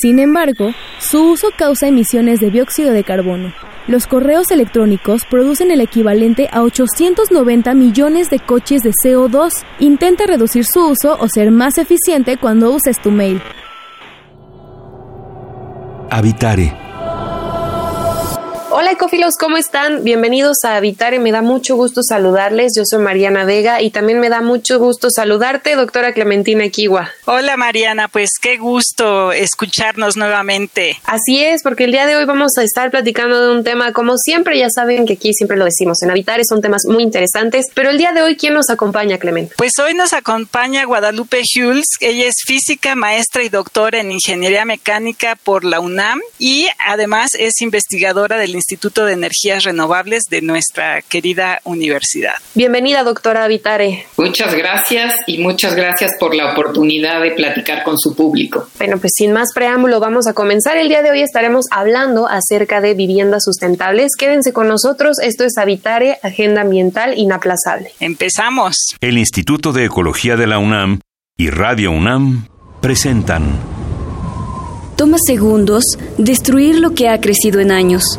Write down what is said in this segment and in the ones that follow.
Sin embargo, su uso causa emisiones de dióxido de carbono. Los correos electrónicos producen el equivalente a 890 millones de coches de CO2. Intenta reducir su uso o ser más eficiente cuando uses tu mail. Habitare Hola ecofilos, ¿cómo están? Bienvenidos a Habitare, me da mucho gusto saludarles. Yo soy Mariana Vega y también me da mucho gusto saludarte, doctora Clementina Kiwa. Hola Mariana, pues qué gusto escucharnos nuevamente. Así es, porque el día de hoy vamos a estar platicando de un tema, como siempre, ya saben que aquí siempre lo decimos, en Habitare son temas muy interesantes, pero el día de hoy, ¿quién nos acompaña, Clemente? Pues hoy nos acompaña Guadalupe Hules, ella es física, maestra y doctora en ingeniería mecánica por la UNAM y además es investigadora del Instituto de Energías Renovables de nuestra querida universidad. Bienvenida, doctora Vitare. Muchas gracias y muchas gracias por la oportunidad de platicar con su público. Bueno, pues sin más preámbulo, vamos a comenzar. El día de hoy estaremos hablando acerca de viviendas sustentables. Quédense con nosotros. Esto es Habitare, Agenda Ambiental Inaplazable. Empezamos. El Instituto de Ecología de la UNAM y Radio UNAM presentan. Toma segundos destruir lo que ha crecido en años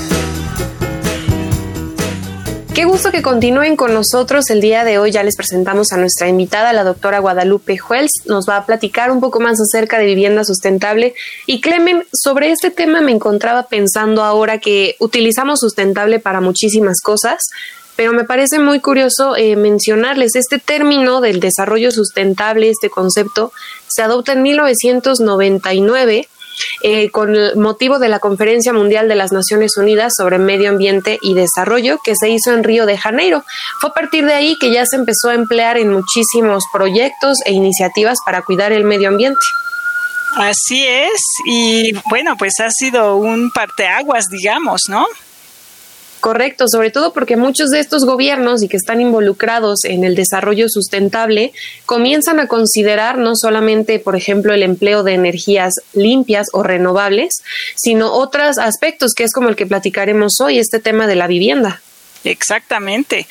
Qué gusto que continúen con nosotros. El día de hoy ya les presentamos a nuestra invitada, la doctora Guadalupe Juels. Nos va a platicar un poco más acerca de vivienda sustentable. Y Clemen, sobre este tema me encontraba pensando ahora que utilizamos sustentable para muchísimas cosas, pero me parece muy curioso eh, mencionarles este término del desarrollo sustentable, este concepto, se adopta en 1999 eh, con el motivo de la Conferencia Mundial de las Naciones Unidas sobre Medio Ambiente y Desarrollo que se hizo en Río de Janeiro. Fue a partir de ahí que ya se empezó a emplear en muchísimos proyectos e iniciativas para cuidar el medio ambiente. Así es, y bueno, pues ha sido un parteaguas, digamos, ¿no? Correcto, sobre todo porque muchos de estos gobiernos y que están involucrados en el desarrollo sustentable comienzan a considerar no solamente, por ejemplo, el empleo de energías limpias o renovables, sino otros aspectos que es como el que platicaremos hoy, este tema de la vivienda. Exactamente,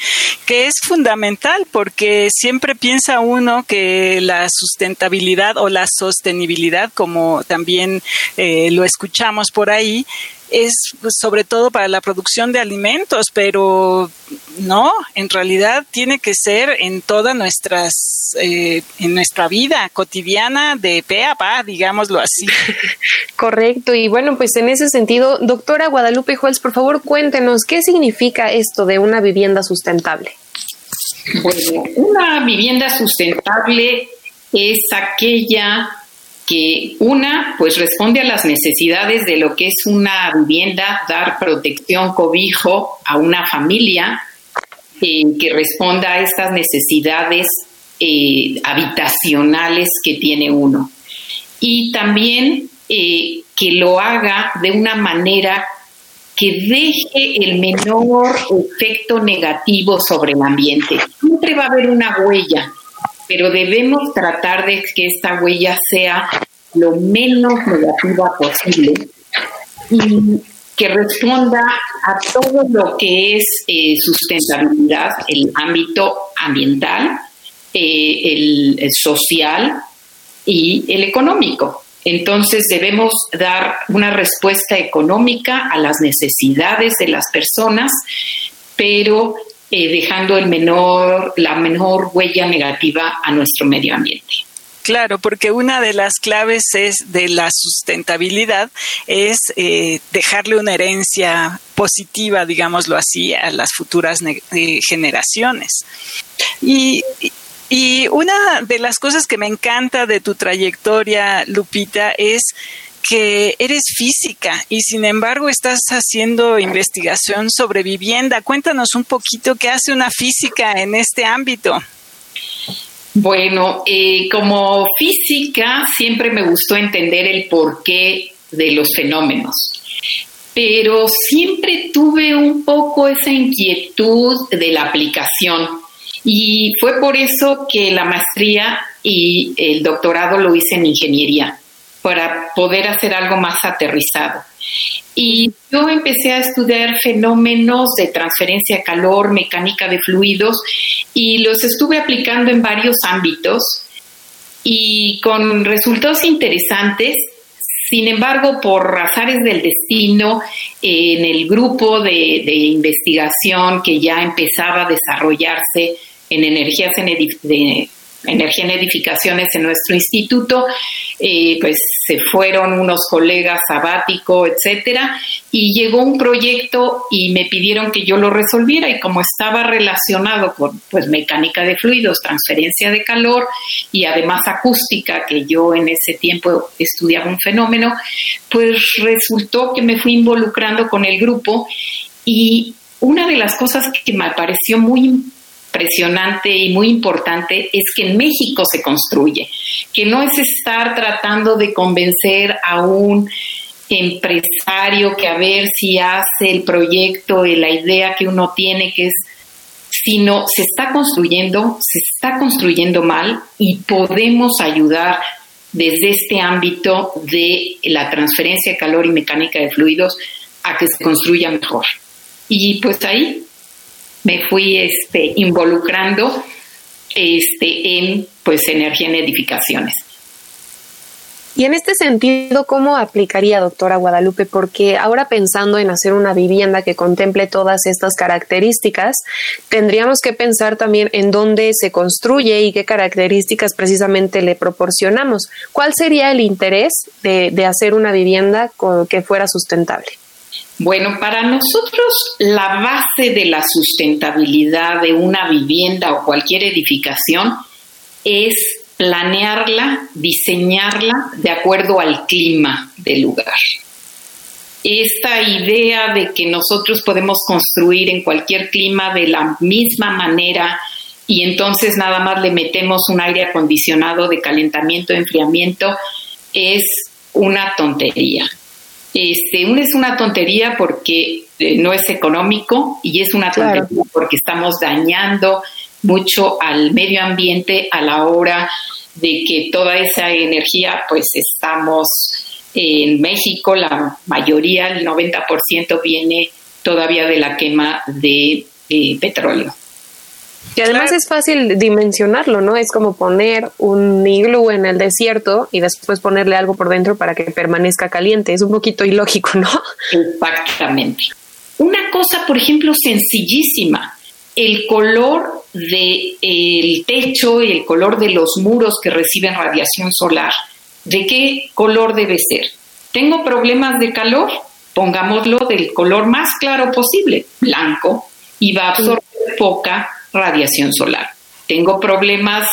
que es fundamental porque siempre piensa uno que la sustentabilidad o la sostenibilidad, como también eh, lo escuchamos por ahí, es sobre todo para la producción de alimentos, pero no, en realidad tiene que ser en toda nuestras, eh, en nuestra vida cotidiana de pe a pa, digámoslo así. Correcto, y bueno, pues en ese sentido, doctora Guadalupe Juárez, por favor cuéntenos, ¿qué significa esto de una vivienda sustentable? Bueno, una vivienda sustentable es aquella que una, pues responde a las necesidades de lo que es una vivienda, dar protección, cobijo a una familia, eh, que responda a estas necesidades eh, habitacionales que tiene uno. Y también eh, que lo haga de una manera que deje el menor efecto negativo sobre el ambiente. Siempre va a haber una huella pero debemos tratar de que esta huella sea lo menos negativa posible y que responda a todo lo que es eh, sustentabilidad, el ámbito ambiental, eh, el, social y el económico. Entonces debemos dar una respuesta económica a las necesidades de las personas, pero eh, dejando el menor, la menor huella negativa a nuestro medio ambiente. Claro, porque una de las claves es de la sustentabilidad es eh, dejarle una herencia positiva, digámoslo así, a las futuras eh, generaciones. Y, y una de las cosas que me encanta de tu trayectoria, Lupita, es que eres física y sin embargo estás haciendo investigación sobre vivienda. Cuéntanos un poquito qué hace una física en este ámbito. Bueno, eh, como física siempre me gustó entender el porqué de los fenómenos, pero siempre tuve un poco esa inquietud de la aplicación y fue por eso que la maestría y el doctorado lo hice en ingeniería, para poder hacer algo más aterrizado. Y yo empecé a estudiar fenómenos de transferencia de calor, mecánica de fluidos, y los estuve aplicando en varios ámbitos y con resultados interesantes. Sin embargo, por razones del destino, en el grupo de, de investigación que ya empezaba a desarrollarse en energías en de energía en edificaciones en nuestro instituto, eh, pues se fueron unos colegas sabático, etcétera, y llegó un proyecto y me pidieron que yo lo resolviera y como estaba relacionado con pues mecánica de fluidos, transferencia de calor y además acústica, que yo en ese tiempo estudiaba un fenómeno, pues resultó que me fui involucrando con el grupo y una de las cosas que me pareció muy impresionante y muy importante es que en México se construye, que no es estar tratando de convencer a un empresario que a ver si hace el proyecto y la idea que uno tiene que es sino se está construyendo, se está construyendo mal y podemos ayudar desde este ámbito de la transferencia de calor y mecánica de fluidos a que se construya mejor. Y pues ahí me fui este, involucrando este, en pues, energía en edificaciones. Y en este sentido, ¿cómo aplicaría, doctora Guadalupe? Porque ahora pensando en hacer una vivienda que contemple todas estas características, tendríamos que pensar también en dónde se construye y qué características precisamente le proporcionamos. ¿Cuál sería el interés de, de hacer una vivienda con, que fuera sustentable? Bueno, para nosotros la base de la sustentabilidad de una vivienda o cualquier edificación es planearla, diseñarla de acuerdo al clima del lugar. Esta idea de que nosotros podemos construir en cualquier clima de la misma manera y entonces nada más le metemos un aire acondicionado de calentamiento, enfriamiento, es una tontería. Este, una es una tontería porque eh, no es económico y es una tontería porque estamos dañando mucho al medio ambiente a la hora de que toda esa energía, pues estamos en México, la mayoría, el 90% viene todavía de la quema de eh, petróleo. Y además es fácil dimensionarlo, ¿no? Es como poner un iglú en el desierto y después ponerle algo por dentro para que permanezca caliente. Es un poquito ilógico, ¿no? Exactamente. Una cosa, por ejemplo, sencillísima, el color del el techo y el color de los muros que reciben radiación solar, ¿de qué color debe ser? ¿Tengo problemas de calor? Pongámoslo del color más claro posible, blanco, y va a absorber poca radiación solar. Tengo problemas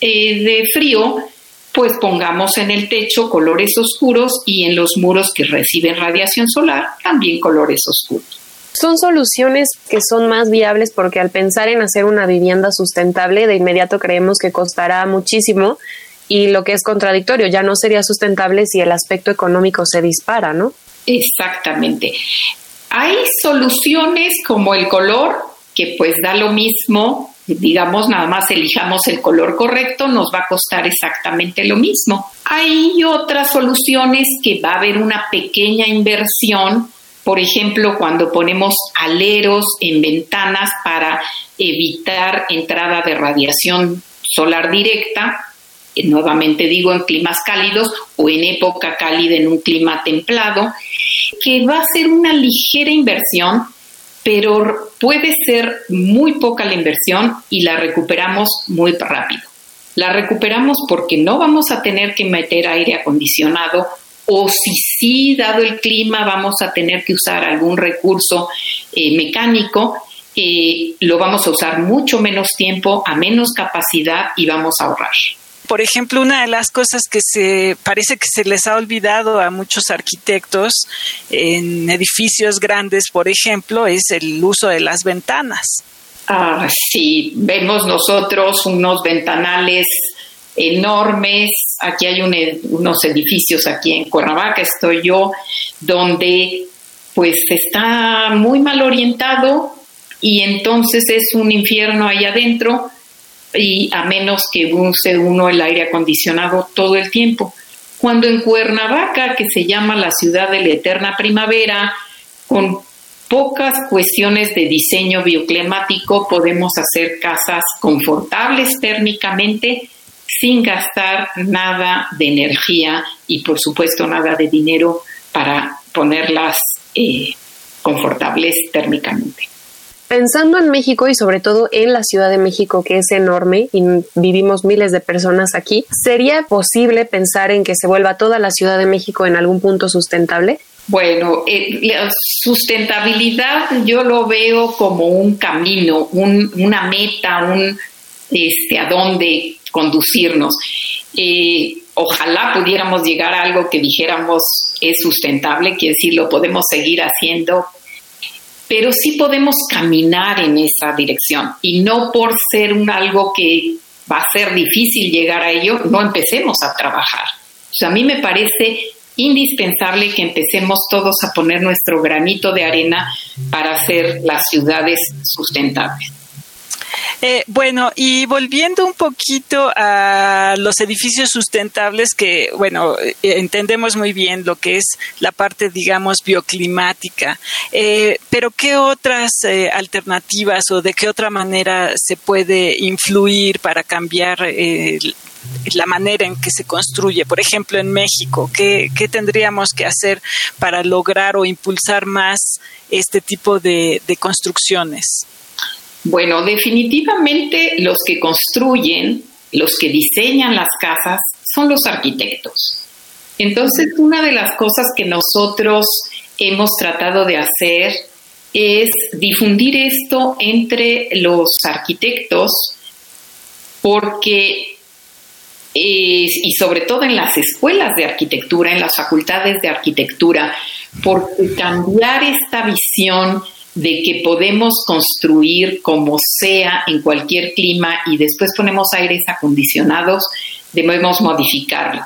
eh, de frío, pues pongamos en el techo colores oscuros y en los muros que reciben radiación solar también colores oscuros. Son soluciones que son más viables porque al pensar en hacer una vivienda sustentable, de inmediato creemos que costará muchísimo y lo que es contradictorio, ya no sería sustentable si el aspecto económico se dispara, ¿no? Exactamente. Hay soluciones como el color, que pues da lo mismo, digamos, nada más elijamos el color correcto, nos va a costar exactamente lo mismo. Hay otras soluciones que va a haber una pequeña inversión, por ejemplo, cuando ponemos aleros en ventanas para evitar entrada de radiación solar directa, eh, nuevamente digo en climas cálidos o en época cálida en un clima templado, que va a ser una ligera inversión pero puede ser muy poca la inversión y la recuperamos muy rápido. La recuperamos porque no vamos a tener que meter aire acondicionado o si sí, dado el clima, vamos a tener que usar algún recurso eh, mecánico, eh, lo vamos a usar mucho menos tiempo, a menos capacidad y vamos a ahorrar. Por ejemplo, una de las cosas que se parece que se les ha olvidado a muchos arquitectos en edificios grandes, por ejemplo, es el uso de las ventanas. Ah, sí, vemos nosotros unos ventanales enormes. Aquí hay unos edificios aquí en Cuernavaca, estoy yo, donde pues está muy mal orientado y entonces es un infierno ahí adentro y a menos que use uno el aire acondicionado todo el tiempo. Cuando en Cuernavaca, que se llama la ciudad de la eterna primavera, con pocas cuestiones de diseño bioclimático podemos hacer casas confortables térmicamente sin gastar nada de energía y por supuesto nada de dinero para ponerlas eh, confortables térmicamente. Pensando en México y sobre todo en la Ciudad de México, que es enorme y vivimos miles de personas aquí, ¿sería posible pensar en que se vuelva toda la Ciudad de México en algún punto sustentable? Bueno, eh, la sustentabilidad yo lo veo como un camino, una meta, un este, a dónde conducirnos. Eh, ojalá pudiéramos llegar a algo que dijéramos es sustentable, quiere decir, lo podemos seguir haciendo, pero sí podemos caminar en esa dirección y no por ser un algo que va a ser difícil llegar a ello, no empecemos a trabajar. A mí me parece indispensable que empecemos todos a poner nuestro granito de arena para hacer las ciudades sustentables. Eh, bueno, y volviendo un poquito a los edificios sustentables, que, bueno, eh, entendemos muy bien lo que es la parte, digamos, bioclimática, eh, pero ¿qué otras alternativas o de qué otra manera se puede influir para cambiar la manera en que se construye. Por ejemplo, en México, ¿qué, tendríamos que hacer para lograr o impulsar más este tipo de construcciones? Bueno, definitivamente los que construyen, los que diseñan las casas, son los arquitectos. Entonces, una de las cosas que nosotros hemos tratado de hacer es difundir esto entre los arquitectos porque, y sobre todo en las escuelas de arquitectura, en las facultades de arquitectura, porque cambiar esta visión de que podemos construir como sea en cualquier clima y después ponemos aires acondicionados, debemos modificarlo.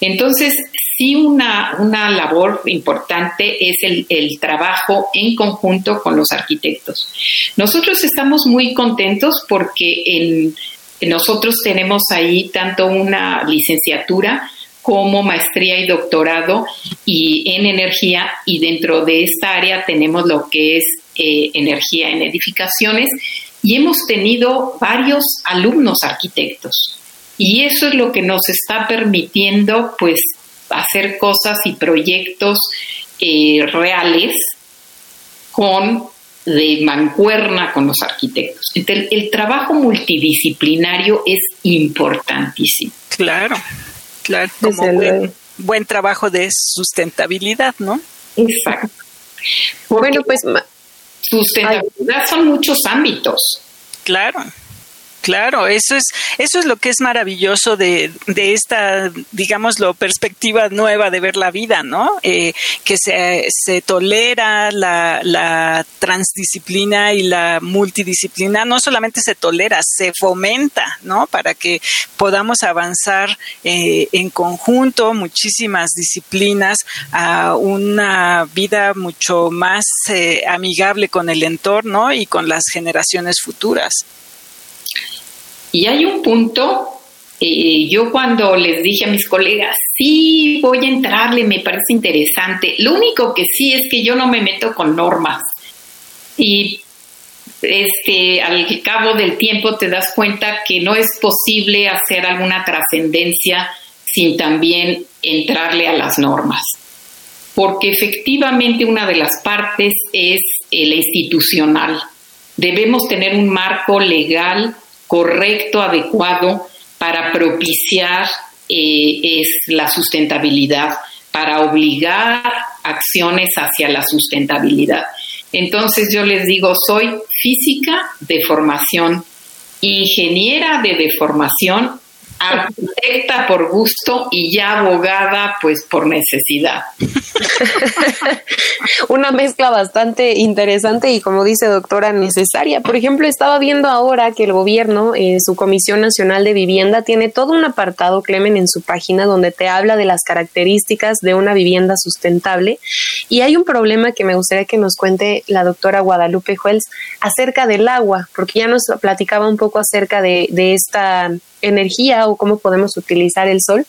Entonces, sí una, una labor importante es el, el, trabajo en conjunto con los arquitectos. Nosotros estamos muy contentos porque nosotros tenemos ahí tanto una licenciatura como maestría y doctorado y en energía y dentro de esta área tenemos lo que es eh, energía en edificaciones y hemos tenido varios alumnos arquitectos. Y eso es lo que nos está permitiendo pues hacer cosas y proyectos eh, reales con de mancuerna con los arquitectos. Entonces, el, trabajo multidisciplinario es importantísimo. Claro, claro, como buen, buen, trabajo de sustentabilidad, ¿no? Exacto. bueno, pues Sustentabilidad son muchos ámbitos. Claro. Claro, eso es, eso es lo que es maravilloso de, de esta, digámoslo, perspectiva nueva de ver la vida, ¿no? Eh, que se, se tolera la, la, transdisciplina y la multidisciplina, no solamente se tolera, se fomenta, ¿no? Para que podamos avanzar eh, en conjunto muchísimas disciplinas a una vida mucho más eh, amigable con el entorno y con las generaciones futuras. Y hay un punto, eh, yo cuando les dije a mis colegas, sí, voy a entrarle, me parece interesante, lo único que sí es que yo no me meto con normas. Y este, al cabo del tiempo te das cuenta que no es posible hacer alguna trascendencia sin también entrarle a las normas. Porque efectivamente una de las partes es la institucional. Debemos tener un marco legal correcto, adecuado para propiciar eh, es la sustentabilidad, para obligar acciones hacia la sustentabilidad. Entonces yo les digo, soy física de formación, ingeniera de deformación, arquitecta por gusto y ya abogada pues por necesidad. Una mezcla bastante interesante y como dice doctora, necesaria. Por ejemplo, estaba viendo ahora que el gobierno, eh, su Comisión Nacional de Vivienda, tiene todo un apartado, Clemen, en su página donde te habla de las características de una vivienda sustentable. Y hay un problema que me gustaría que nos cuente la doctora Guadalupe Juels acerca del agua, porque ya nos platicaba un poco acerca de, de esta energía o cómo podemos utilizar el sol,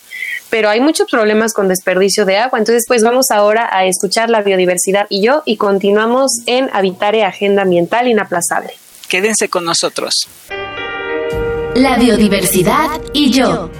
pero hay muchos problemas con desperdicio de agua. Entonces, pues vamos ahora a escuchar la biodiversidad y yo y continuamos en Habitare Agenda Ambiental Inaplazable. Quédense con nosotros. La biodiversidad y yo.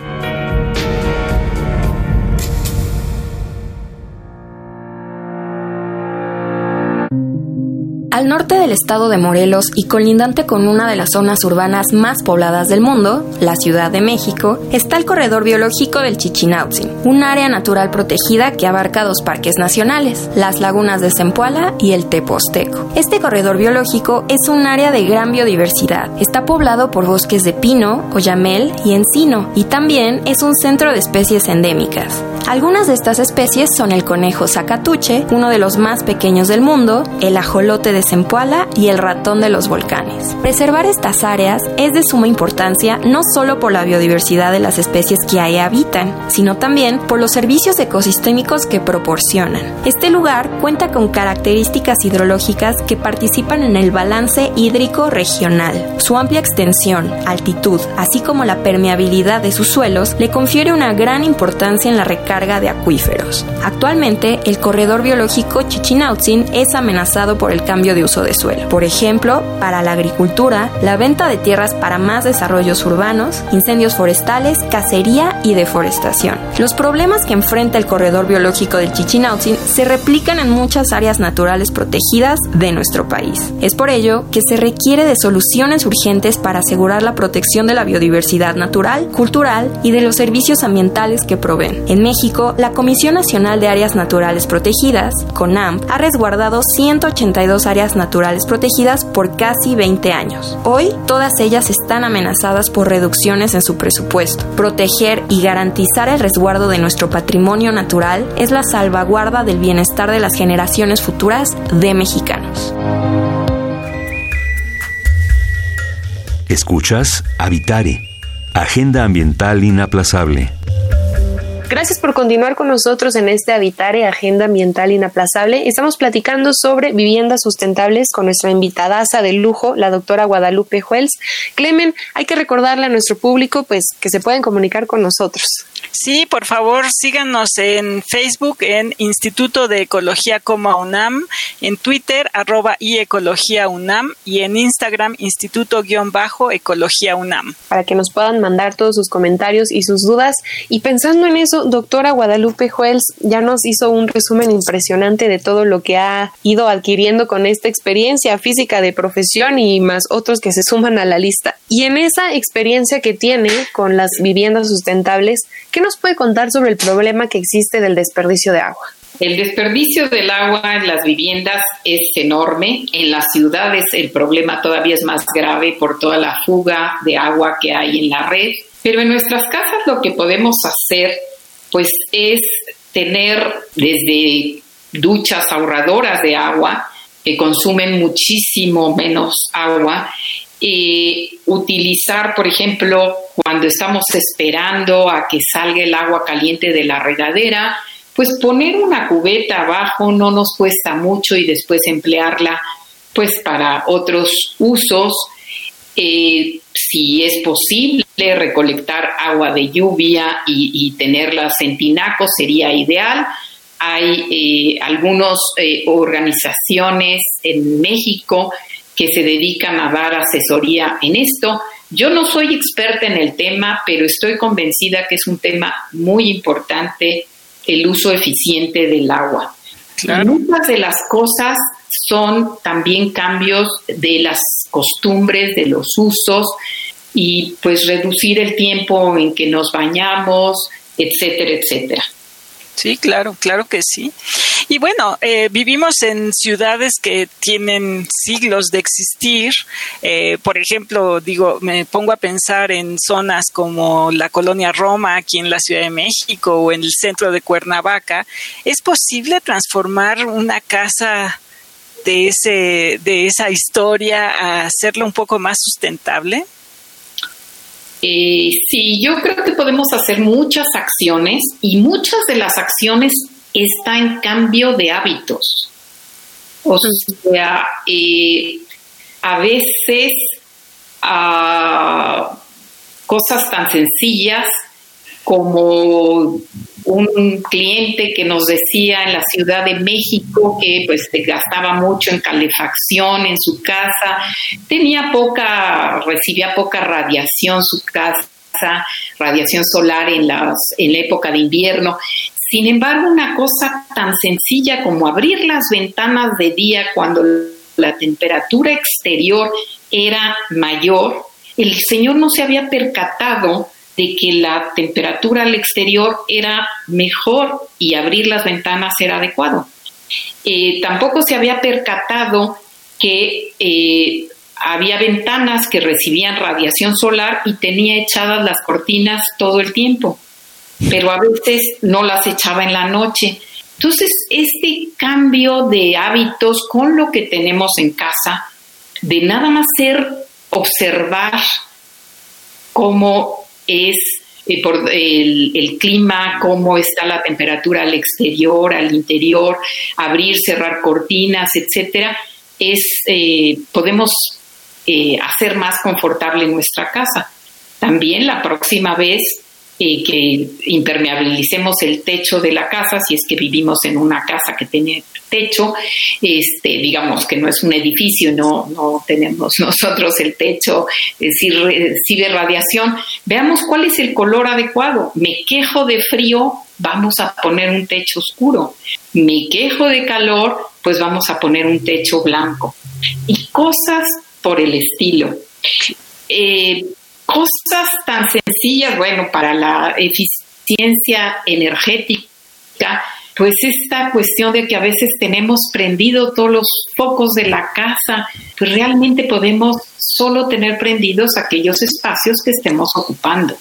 Al norte del estado de Morelos y colindante con una de las zonas urbanas más pobladas del mundo, la Ciudad de México, está el corredor biológico del Chichinautzin, un área natural protegida que abarca dos parques nacionales, las lagunas de Zempoala y el Teposteco. Este corredor biológico es un área de gran biodiversidad. Está poblado por bosques de pino, oyamel y encino, y también es un centro de especies endémicas. Algunas de estas especies son el conejo zacatuche, uno de los más pequeños del mundo, el ajolote de Zempoala y el ratón de los volcanes. Preservar estas áreas es de suma importancia no solo por la biodiversidad de las especies que ahí habitan, sino también por los servicios ecosistémicos que proporcionan. Este lugar cuenta con características hidrológicas que participan en el balance hídrico regional. Su amplia extensión, altitud, así como la permeabilidad de sus suelos le confiere una gran importancia en la recarga de acuíferos. Actualmente, el corredor biológico Chichinautzin es amenazado por el cambio de uso de suelo. Por ejemplo, para la agricultura, la venta de tierras para más desarrollos urbanos, incendios forestales, cacería y deforestación. Los problemas que enfrenta el corredor biológico del Chichinautzin se replican en muchas áreas naturales protegidas de nuestro país. Es por ello que se requiere de soluciones urgentes para asegurar la protección de la biodiversidad natural, cultural y de los servicios ambientales que proveen. En México, la Comisión Nacional de Áreas Naturales Protegidas, CONAMP, ha resguardado 182 áreas naturales protegidas por casi 20 años. Hoy, todas ellas están amenazadas por reducciones en su presupuesto. Proteger y garantizar el resguardo de nuestro patrimonio natural es la salvaguarda del bienestar de las generaciones futuras de mexicanos. Escuchas Habitare, Agenda Ambiental Inaplazable. Gracias por continuar con nosotros en este Habitare Agenda Ambiental Inaplazable. Estamos platicando sobre viviendas sustentables con nuestra invitadaza de lujo, la doctora Guadalupe Juels. Clemen, hay que recordarle a nuestro público pues que se pueden comunicar con nosotros. Sí, por favor, síganos en Facebook, en Instituto de Ecología Coma UNAM, en Twitter, arroba y Ecología UNAM, y en Instagram, Instituto-Ecología UNAM. Para que nos puedan mandar todos sus comentarios y sus dudas. Y pensando en eso, doctora Guadalupe Juels ya nos hizo un resumen impresionante de todo lo que ha ido adquiriendo con esta experiencia física de profesión y más otros que se suman a la lista. Y en esa experiencia que tiene con las viviendas sustentables, ¿qué nos puede contar sobre el problema que existe del desperdicio de agua? El desperdicio del agua en las viviendas es enorme. En las ciudades el problema todavía es más grave por toda la fuga de agua que hay en la red. Pero en nuestras casas lo que podemos hacer pues es tener desde duchas ahorradoras de agua que consumen muchísimo menos agua y utilizar, por ejemplo, cuando estamos esperando a que salga el agua caliente de la regadera, pues poner una cubeta abajo no nos cuesta mucho y después emplearla pues para otros usos. Eh, si es posible recolectar agua de lluvia y, tenerlas en sería ideal. Hay eh, algunas eh, organizaciones en México que se dedican a dar asesoría en esto. Yo no soy experta en el tema, pero estoy convencida que es un tema muy importante el uso eficiente del agua. Muchas de las cosas son también cambios de las costumbres, de los usos y pues reducir el tiempo en que nos bañamos, etcétera, etcétera. Sí, claro, claro que sí. Y bueno, eh, vivimos en ciudades que tienen siglos de existir. Eh, por ejemplo, digo, me pongo a pensar en zonas como la colonia Roma, aquí en la Ciudad de México, o en el centro de Cuernavaca. ¿Es posible transformar una casa de, ese, de esa historia a hacerla un poco más sustentable? Eh, sí, yo creo que podemos hacer muchas acciones y muchas de las acciones están en cambio de hábitos. O sea, eh, a veces ah, cosas tan sencillas como un cliente que nos decía en la Ciudad de México que pues gastaba mucho en calefacción en su casa, tenía poca, recibía poca radiación su casa, radiación solar en las en la época de invierno. Sin embargo, una cosa tan sencilla como abrir las ventanas de día cuando la temperatura exterior era mayor, el señor no se había percatado de que la temperatura al exterior era mejor y abrir las ventanas era adecuado. Eh, tampoco se había percatado que eh, había ventanas que recibían radiación solar y tenía echadas las cortinas todo el tiempo, pero a veces no las echaba en la noche. Entonces, este cambio de hábitos con lo que tenemos en casa, de nada más ser observar cómo es eh, por el, clima, cómo está la temperatura al exterior, al interior, abrir, cerrar cortinas, etcétera, es eh, podemos eh, hacer más confortable nuestra casa. También la próxima vez que impermeabilicemos el techo de la casa, si es que vivimos en una casa que tiene techo, este, digamos que no es un edificio, no, no tenemos nosotros el techo, si recibe radiación, veamos cuál es el color adecuado. Me quejo de frío, vamos a poner un techo oscuro. Me quejo de calor, pues vamos a poner un techo blanco. Y cosas por el estilo. Eh, cosas tan sencillas, bueno, para la eficiencia energética, pues esta cuestión de que a veces tenemos prendido todos los focos de la casa, pues realmente podemos solo tener prendidos aquellos espacios que estemos ocupando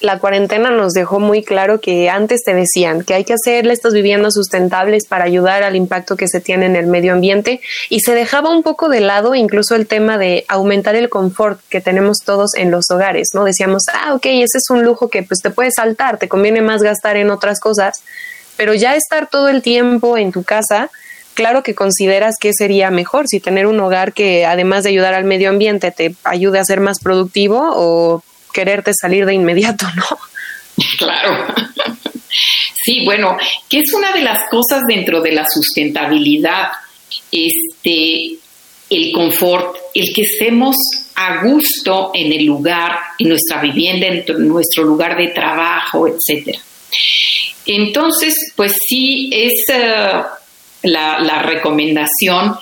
la cuarentena nos dejó muy claro que antes te decían que hay que hacerle estas viviendas sustentables para ayudar al impacto que se tiene en el medio ambiente y se dejaba un poco de lado incluso el tema de aumentar el confort que tenemos todos en los hogares, ¿no? Decíamos, ah, ok, ese es un lujo que pues te puedes saltar, te conviene más gastar en otras cosas, pero ya estar todo el tiempo en tu casa, claro que consideras que sería mejor si tener un hogar que además de ayudar al medio ambiente te ayude a ser más productivo o quererte salir de inmediato, ¿no? Claro. Sí, bueno, que es una de las cosas dentro de la sustentabilidad, este, el confort, el que estemos a gusto en el lugar, en nuestra vivienda, en nuestro lugar de trabajo, etcétera. Entonces, pues sí, es eh, la, recomendación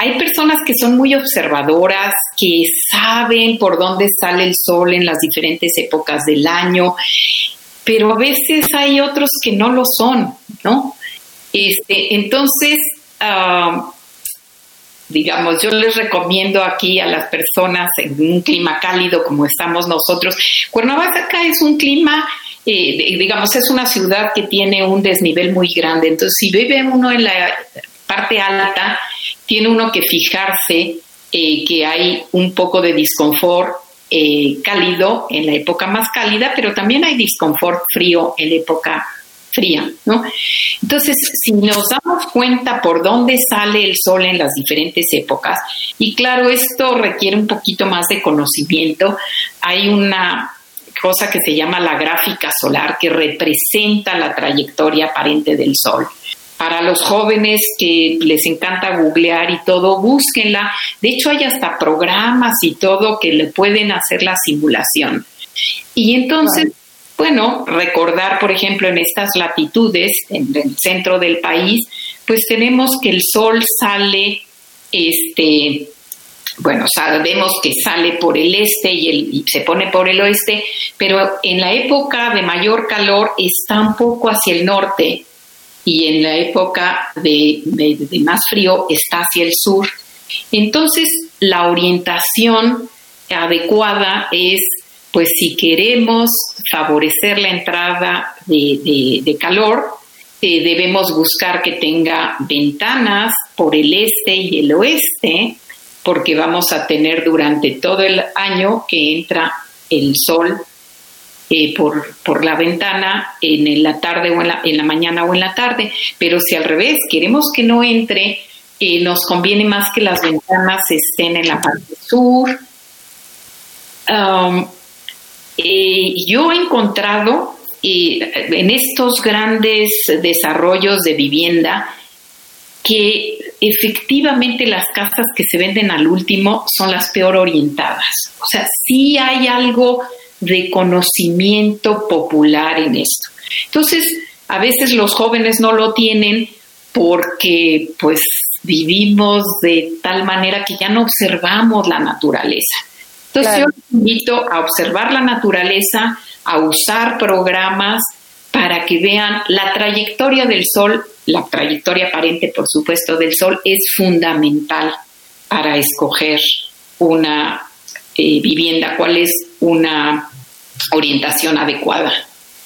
hay personas que son muy observadoras, que saben por dónde sale el sol en las diferentes épocas del año, pero a veces hay otros que no lo son, ¿no? Este, entonces, ah, digamos, yo les recomiendo aquí a las personas en un clima cálido como estamos nosotros. Cuernavaca es un clima, eh, digamos, es una ciudad que tiene un desnivel muy grande, entonces si vive uno en la parte alta, tiene uno que fijarse eh, que hay un poco de disconfort eh, cálido en la época más cálida, pero también hay disconfort frío en la época fría, ¿no? Entonces, si nos damos cuenta por dónde sale el sol en las diferentes épocas, y claro, esto requiere un poquito más de conocimiento, hay una cosa que se llama la gráfica solar que representa la trayectoria aparente del sol para los jóvenes que les encanta googlear y todo, búsquenla. De hecho, hay hasta programas y todo que le pueden hacer la simulación. Y entonces, bueno, recordar, por ejemplo, en estas latitudes, en el centro del país, pues tenemos que el sol sale, este, bueno, sabemos que sale por el este y, y, se pone por el oeste, pero en la época de mayor calor está un poco hacia el norte y en la época de, de más frío está hacia el sur. Entonces, la orientación adecuada es, pues si queremos favorecer la entrada de, calor, eh, debemos buscar que tenga ventanas por el este y el oeste, porque vamos a tener durante todo el año que entra el sol eh, por, por, la ventana en la tarde o en la, mañana o en la tarde. Pero si al revés queremos que no entre, eh, nos conviene más que las ventanas estén en la parte sur. Um, eh, yo he encontrado en estos grandes desarrollos de vivienda que efectivamente las casas que se venden al último son las peor orientadas. O sea, sí hay algo de conocimiento popular en esto. Entonces, a veces los jóvenes no lo tienen porque pues vivimos de tal manera que ya no observamos la naturaleza. Entonces yo les invito a observar la naturaleza, a usar programas para que vean la trayectoria del sol, la trayectoria aparente por supuesto del sol es fundamental para escoger una eh, vivienda, cuál es una orientación adecuada.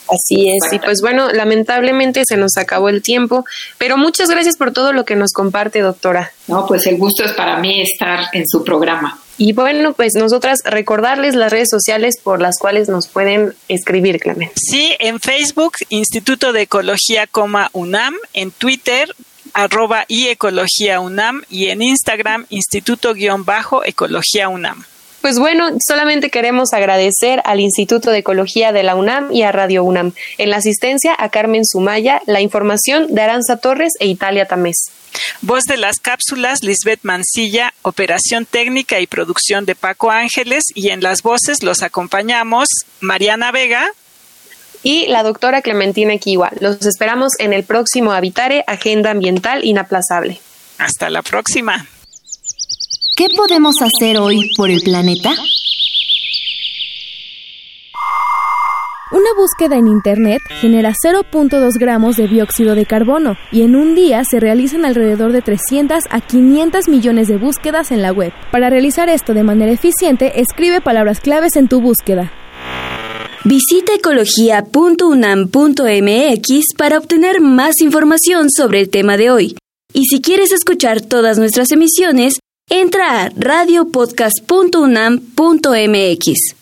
Así es, y pues bueno, lamentablemente se nos acabó el tiempo, pero muchas gracias por todo lo que nos comparte, doctora. No, pues el gusto es para mí estar en su programa. Y bueno, pues nosotras recordarles las redes sociales por las cuales nos pueden escribir, Clemen. Sí, en Facebook, Instituto de Ecología, UNAM, en Twitter, arroba y Ecología UNAM y en Instagram, Instituto-Ecología UNAM. Pues bueno, solamente queremos agradecer al Instituto de Ecología de la UNAM y a Radio UNAM. En la asistencia a Carmen Sumaya, la información de Aranza Torres e Italia Tamés. Voz de las cápsulas, Lisbeth Mancilla, operación técnica y producción de Paco Ángeles y en las voces los acompañamos Mariana Vega y la doctora Clementina Kiwa. Los esperamos en el próximo Habitare Agenda Ambiental Inaplazable. Hasta la próxima. ¿Qué podemos hacer hoy por el planeta? Una búsqueda en Internet genera 0.2 gramos de dióxido de carbono y en un día se realizan alrededor de 300 a 500 millones de búsquedas en la web. Para realizar esto de manera eficiente, escribe palabras claves en tu búsqueda. Visita ecología.unam.mx para obtener más información sobre el tema de hoy. Y si quieres escuchar todas nuestras emisiones, Entra a radiopodcast.unam.mx.